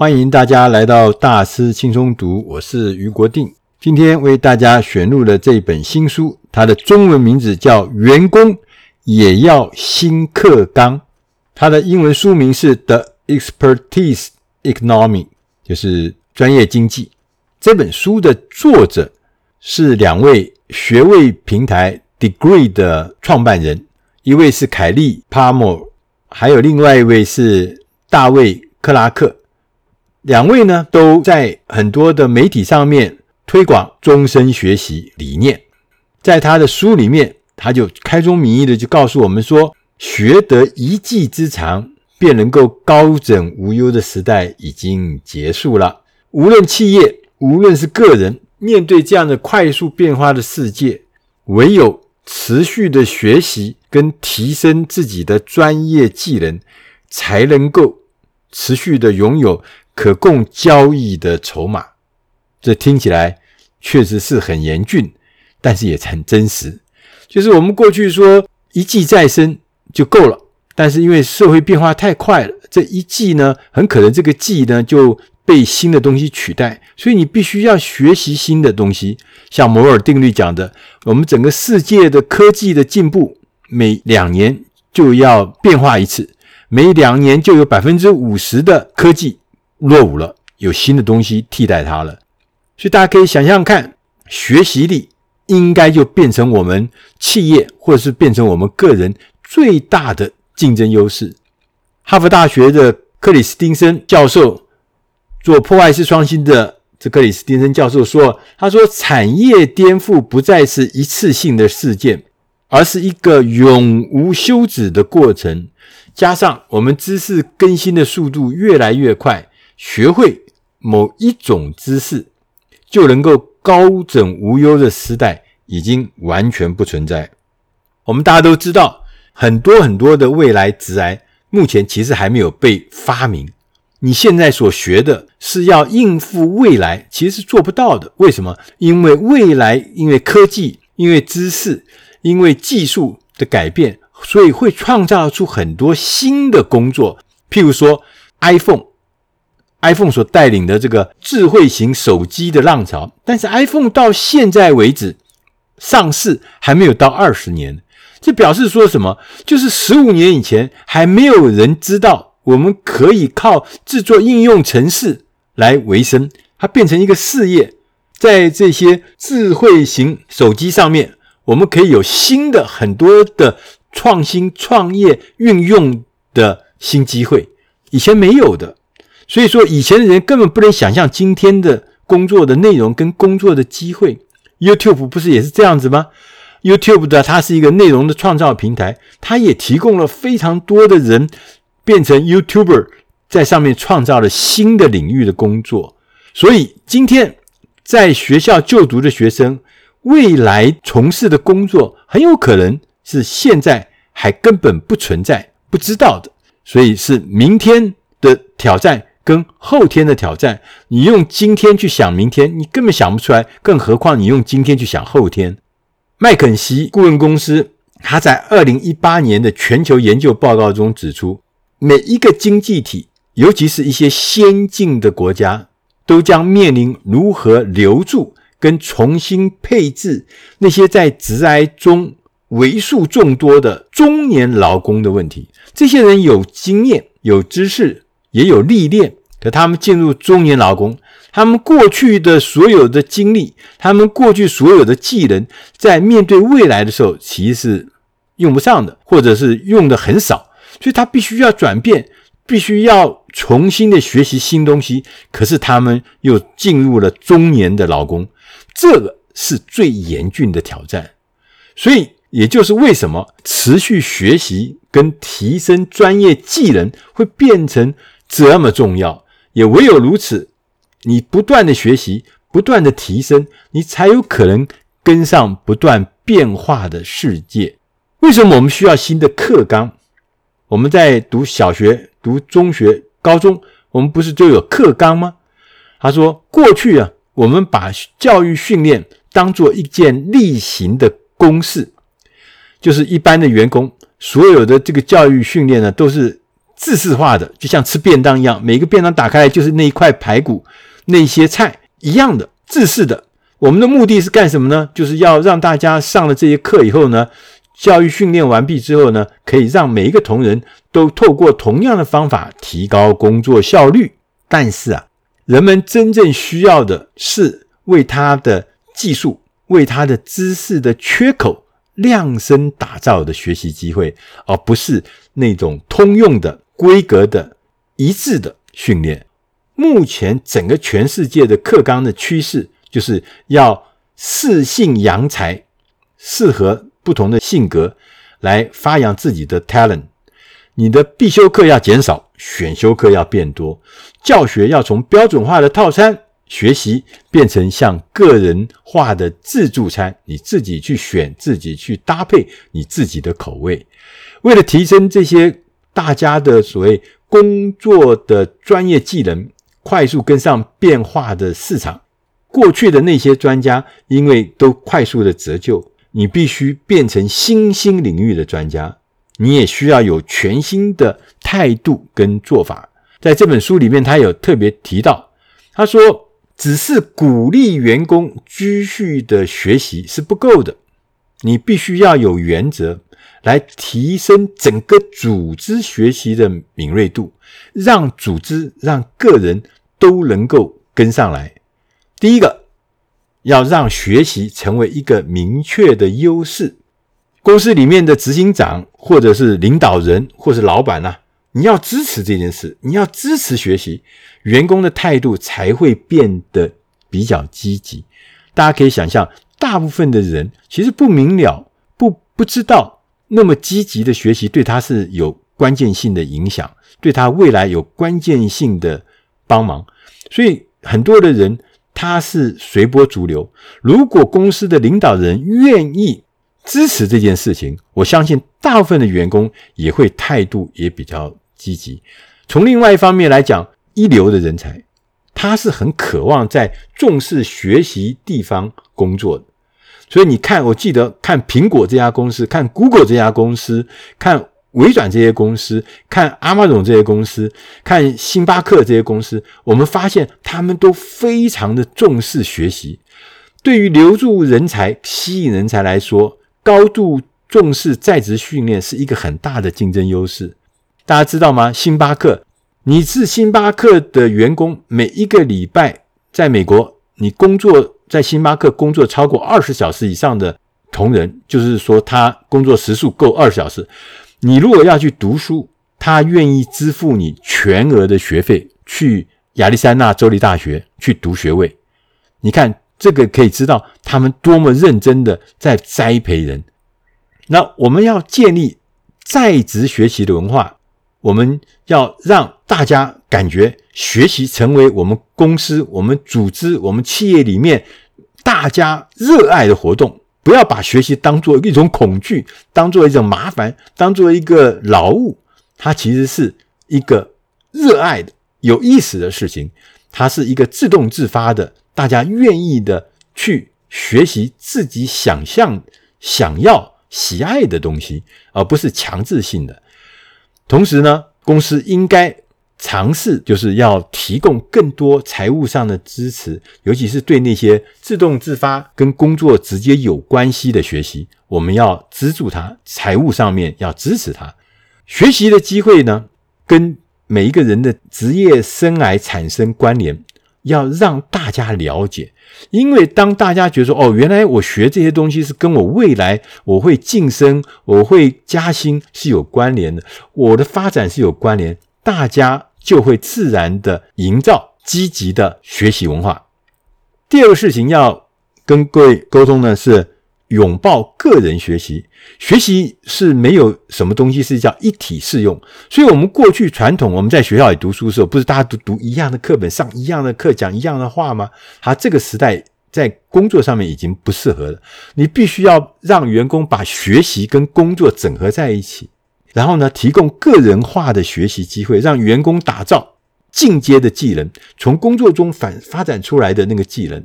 欢迎大家来到大师轻松读，我是余国定。今天为大家选录了这本新书，它的中文名字叫《员工也要新课纲》，它的英文书名是《The Expertise Economy》，就是专业经济。这本书的作者是两位学位平台 Degree 的创办人，一位是凯利·帕默，还有另外一位是大卫·克拉克。两位呢都在很多的媒体上面推广终身学习理念。在他的书里面，他就开宗明义的就告诉我们说，学得一技之长便能够高枕无忧的时代已经结束了。无论企业，无论是个人，面对这样的快速变化的世界，唯有持续的学习跟提升自己的专业技能，才能够持续的拥有可供交易的筹码。这听起来确实是很严峻，但是也很真实。就是我们过去说一技在身就够了，但是因为社会变化太快了，这一技呢，很可能这个技呢就。被新的东西取代，所以你必须要学习新的东西。像摩尔定律讲的，我们整个世界的科技的进步，每两年就要变化一次，每两年就有百分之五十的科技落伍了，有新的东西替代它了。所以大家可以想象看，学习力应该就变成我们企业或者是变成我们个人最大的竞争优势。哈佛大学的克里斯汀森教授。做破坏式创新的这克里斯汀森教授说：“他说，产业颠覆不再是一次性的事件，而是一个永无休止的过程。加上我们知识更新的速度越来越快，学会某一种知识就能够高枕无忧的时代已经完全不存在。我们大家都知道，很多很多的未来职涯目前其实还没有被发明。”你现在所学的是要应付未来，其实是做不到的。为什么？因为未来，因为科技，因为知识，因为技术的改变，所以会创造出很多新的工作。譬如说，iPhone iPhone 所带领的这个智慧型手机的浪潮，但是 iPhone 到现在为止上市还没有到二十年，这表示说什么？就是十五年以前还没有人知道。我们可以靠制作应用程式来维生，它变成一个事业。在这些智慧型手机上面，我们可以有新的很多的创新创业运用的新机会，以前没有的。所以说，以前的人根本不能想象今天的工作的内容跟工作的机会。YouTube 不是也是这样子吗？YouTube 的它是一个内容的创造平台，它也提供了非常多的人。变成 YouTuber，在上面创造了新的领域的工作，所以今天在学校就读的学生，未来从事的工作很有可能是现在还根本不存在、不知道的，所以是明天的挑战跟后天的挑战。你用今天去想明天，你根本想不出来，更何况你用今天去想后天。麦肯锡顾问公司他在二零一八年的全球研究报告中指出。每一个经济体，尤其是一些先进的国家，都将面临如何留住跟重新配置那些在职涯中为数众多的中年劳工的问题。这些人有经验、有知识，也有历练，可他们进入中年劳工，他们过去的所有的经历，他们过去所有的技能，在面对未来的时候，其实是用不上的，或者是用的很少。所以他必须要转变，必须要重新的学习新东西。可是他们又进入了中年的劳工，这个是最严峻的挑战。所以，也就是为什么持续学习跟提升专业技能会变成这么重要。也唯有如此，你不断的学习，不断的提升，你才有可能跟上不断变化的世界。为什么我们需要新的课纲？我们在读小学、读中学、高中，我们不是就有课纲吗？他说，过去啊，我们把教育训练当做一件例行的公事，就是一般的员工，所有的这个教育训练呢，都是制式化的，就像吃便当一样，每个便当打开来就是那一块排骨、那些菜一样的制式的。我们的目的是干什么呢？就是要让大家上了这些课以后呢，教育训练完毕之后呢，可以让每一个同仁都透过同样的方法提高工作效率。但是啊，人们真正需要的是为他的技术、为他的知识的缺口量身打造的学习机会，而不是那种通用的、规格的、一致的训练。目前整个全世界的课纲的趋势。就是要适性扬才，适合不同的性格来发扬自己的 talent。你的必修课要减少，选修课要变多，教学要从标准化的套餐学习变成像个人化的自助餐，你自己去选，自己去搭配你自己的口味。为了提升这些大家的所谓工作的专业技能，快速跟上变化的市场。过去的那些专家，因为都快速的折旧，你必须变成新兴领域的专家，你也需要有全新的态度跟做法。在这本书里面，他有特别提到，他说，只是鼓励员工继续的学习是不够的，你必须要有原则来提升整个组织学习的敏锐度，让组织、让个人都能够跟上来。第一个，要让学习成为一个明确的优势。公司里面的执行长，或者是领导人，或是老板呐，你要支持这件事，你要支持学习，员工的态度才会变得比较积极。大家可以想象，大部分的人其实不明了，不不知道那么积极的学习对他是有关键性的影响，对他未来有关键性的帮忙。所以很多的人。他是随波逐流。如果公司的领导人愿意支持这件事情，我相信大部分的员工也会态度也比较积极。从另外一方面来讲，一流的人才，他是很渴望在重视学习地方工作的。所以你看，我记得看苹果这家公司，看 Google 这家公司，看。微软这些公司，看 Amazon 这些公司，看星巴克这些公司，我们发现他们都非常的重视学习。对于留住人才、吸引人才来说，高度重视在职训练是一个很大的竞争优势。大家知道吗？星巴克，你是星巴克的员工，每一个礼拜在美国，你工作在星巴克工作超过二十小时以上的同仁，就是说他工作时数够二十小时。你如果要去读书，他愿意支付你全额的学费，去亚利桑那州立大学去读学位。你看这个可以知道他们多么认真的在栽培人。那我们要建立在职学习的文化，我们要让大家感觉学习成为我们公司、我们组织、我们企业里面大家热爱的活动。不要把学习当做一种恐惧，当做一种麻烦，当做一个劳务。它其实是一个热爱的、有意思的事情。它是一个自动自发的，大家愿意的去学习自己想象、想要、喜爱的东西，而不是强制性的。同时呢，公司应该。尝试就是要提供更多财务上的支持，尤其是对那些自动自发跟工作直接有关系的学习，我们要资助他，财务上面要支持他。学习的机会呢，跟每一个人的职业生涯产生关联，要让大家了解。因为当大家觉得说，哦，原来我学这些东西是跟我未来我会晋升、我会加薪是有关联的，我的发展是有关联，大家。就会自然的营造积极的学习文化。第二个事情要跟各位沟通呢，是拥抱个人学习。学习是没有什么东西是叫一体适用，所以我们过去传统我们在学校里读书的时候，不是大家都读一样的课本，上一样的课，讲一样的话吗？他，这个时代在工作上面已经不适合了。你必须要让员工把学习跟工作整合在一起。然后呢，提供个人化的学习机会，让员工打造进阶的技能，从工作中反发展出来的那个技能。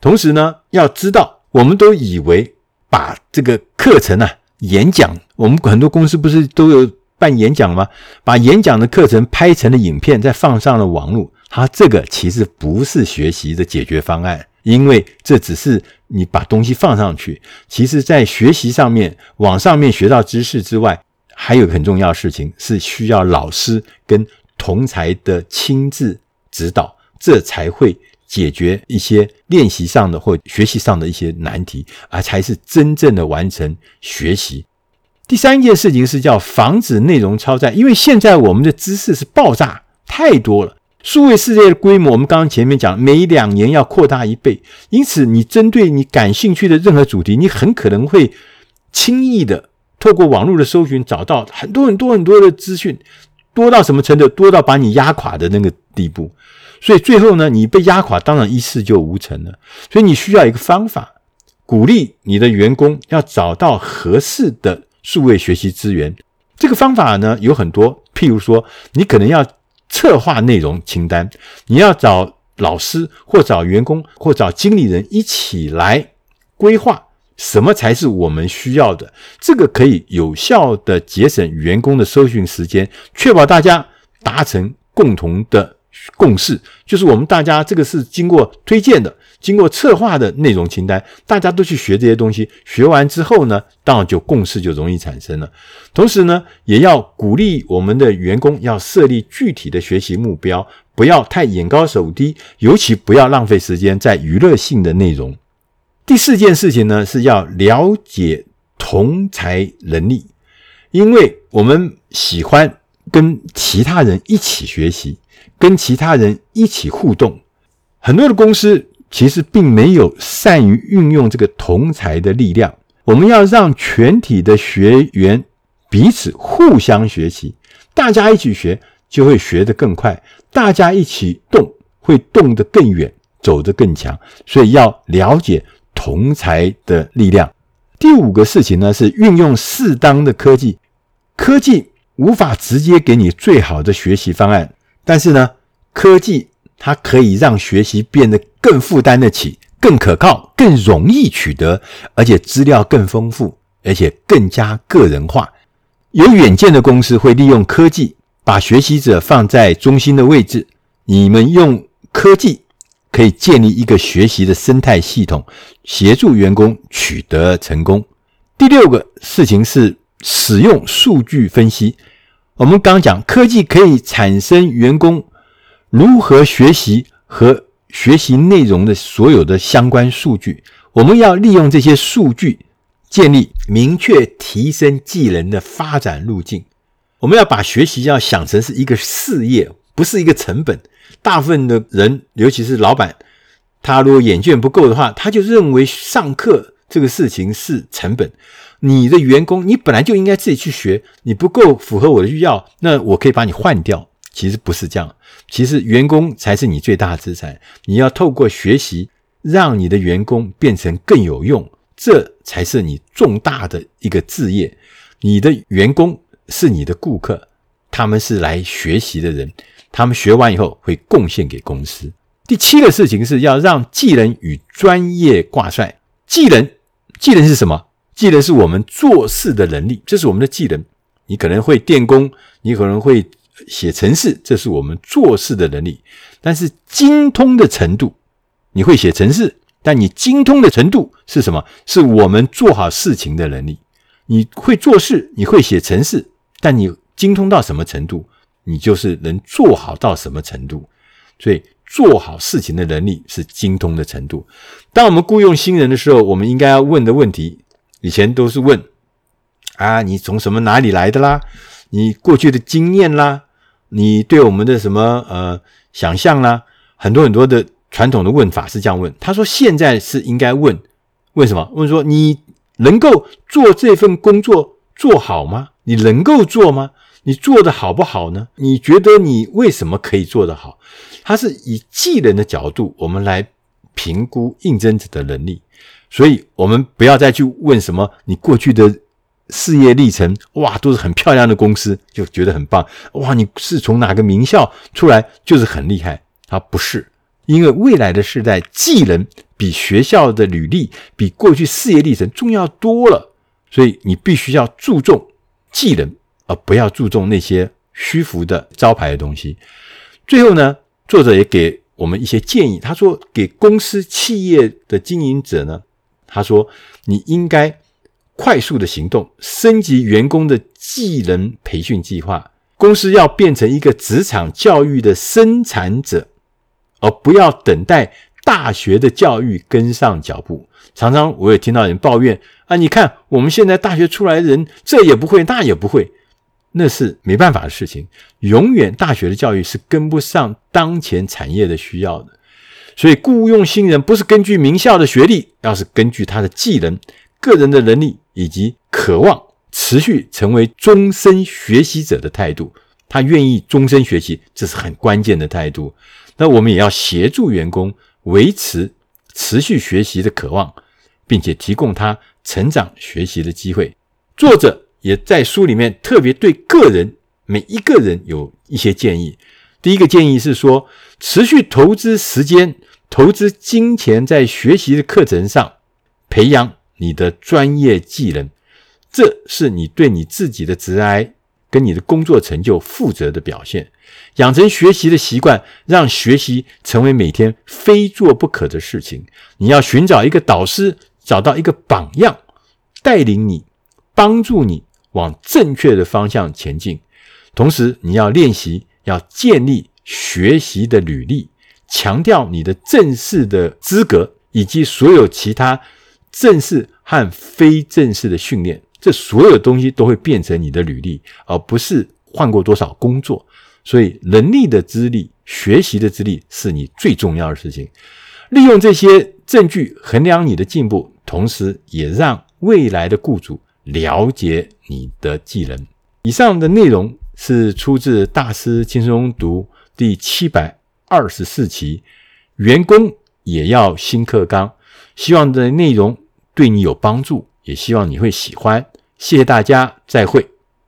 同时呢，要知道，我们都以为把这个课程啊、演讲，我们很多公司不是都有办演讲吗？把演讲的课程拍成了影片，再放上了网络。它这个其实不是学习的解决方案，因为这只是你把东西放上去。其实，在学习上面，网上面学到知识之外，还有很重要的事情是需要老师跟同才的亲自指导，这才会解决一些练习上的或学习上的一些难题，而才是真正的完成学习。第三件事情是叫防止内容超载，因为现在我们的知识是爆炸太多了，数位世界的规模，我们刚刚前面讲，每两年要扩大一倍，因此你针对你感兴趣的任何主题，你很可能会轻易的透过网络的搜寻找到很多很多很多的资讯，多到什么程度？多到把你压垮的那个地步。所以最后呢，你被压垮，当然一事就无成了。所以你需要一个方法，鼓励你的员工要找到合适的数位学习资源。这个方法呢有很多，譬如说，你可能要策划内容清单，你要找老师或找员工或找经理人一起来规划什么才是我们需要的。这个可以有效地节省员工的搜寻时间，确保大家达成共同的。共识就是我们大家这个是经过推荐的、经过策划的内容清单，大家都去学这些东西。学完之后呢，当然就共识就容易产生了。同时呢，也要鼓励我们的员工要设立具体的学习目标，不要太眼高手低，尤其不要浪费时间在娱乐性的内容。第四件事情呢，是要了解同才能力，因为我们喜欢跟其他人一起学习。跟其他人一起互动，很多的公司其实并没有善于运用这个同才的力量。我们要让全体的学员彼此互相学习，大家一起学就会学得更快，大家一起动会动得更远，走得更强。所以要了解同才的力量。第五个事情呢，是运用适当的科技，科技无法直接给你最好的学习方案。但是呢，科技它可以让学习变得更负担得起、更可靠、更容易取得，而且资料更丰富，而且更加个人化。有远见的公司会利用科技，把学习者放在中心的位置。你们用科技可以建立一个学习的生态系统，协助员工取得成功。第六个事情是使用数据分析。我们刚讲，科技可以产生员工如何学习和学习内容的所有的相关数据。我们要利用这些数据，建立明确提升技能的发展路径。我们要把学习要想成是一个事业，不是一个成本。大部分的人，尤其是老板，他如果眼见不够的话，他就认为上课这个事情是成本。你的员工，你本来就应该自己去学。你不够符合我的需要，那我可以把你换掉。其实不是这样，其实员工才是你最大的资产。你要透过学习，让你的员工变成更有用，这才是你重大的一个志业。你的员工是你的顾客，他们是来学习的人，他们学完以后会贡献给公司。第七个事情是要让技能与专业挂帅。技能，技能是什么？技能是我们做事的能力，这是我们的技能。你可能会电工，你可能会写程式，这是我们做事的能力。但是精通的程度，你会写程式，但你精通的程度是什么？是我们做好事情的能力。你会做事，你会写程式，但你精通到什么程度，你就是能做好到什么程度。所以做好事情的能力是精通的程度。当我们雇佣新人的时候，我们应该要问的问题。以前都是问啊，你从什么哪里来的啦？你过去的经验啦？你对我们的什么呃想象啦？很多很多的传统的问法是这样问。他说现在是应该问，为什么？问说你能够做这份工作做好吗？你能够做吗？你做得好不好呢？你觉得你为什么可以做得好？他是以技能的角度，我们来评估应征者的能力。所以，我们不要再去问什么你过去的事业历程，哇，都是很漂亮的公司，就觉得很棒。哇，你是从哪个名校出来，就是很厉害。他不是，因为未来的时代，技能比学校的履历、比过去事业历程重要多了。所以，你必须要注重技能，而不要注重那些虚浮的招牌的东西。最后呢，作者也给我们一些建议。他说，给公司企业的经营者呢，他说你应该快速的行动，升级员工的技能培训计划。公司要变成一个职场教育的生产者，而不要等待大学的教育跟上脚步。常常我也听到人抱怨啊，你看我们现在大学出来的人，这也不会，那也不会，那是没办法的事情。永远大学的教育是跟不上当前产业的需要的。所以雇佣新人不是根据名校的学历，要是根据他的技能、个人的能力以及渴望持续成为终身学习者的态度。他愿意终身学习，这是很关键的态度。那我们也要协助员工维持持续学习的渴望，并且提供他成长学习的机会。作者也在书里面特别对个人每一个人有一些建议。第一个建议是说，持续投资时间、投资金钱在学习的课程上，培养你的专业技能，这是你对你自己的职涯跟你的工作成就负责的表现。养成学习的习惯，让学习成为每天非做不可的事情。你要寻找一个导师，找到一个榜样，带领你，帮助你往正确的方向前进。同时，你要练习，要建立学习的履历，强调你的正式的资格，以及所有其他正式和非正式的训练。这所有东西都会变成你的履历，而不是换过多少工作。所以，能力的资历、学习的资历是你最重要的事情。利用这些证据衡量你的进步，同时也让未来的雇主了解你的技能。以上的内容是出自《大师轻松读》第七百二十四期，员工也要新课纲。希望的内容对你有帮助，也希望你会喜欢。谢谢大家，再会。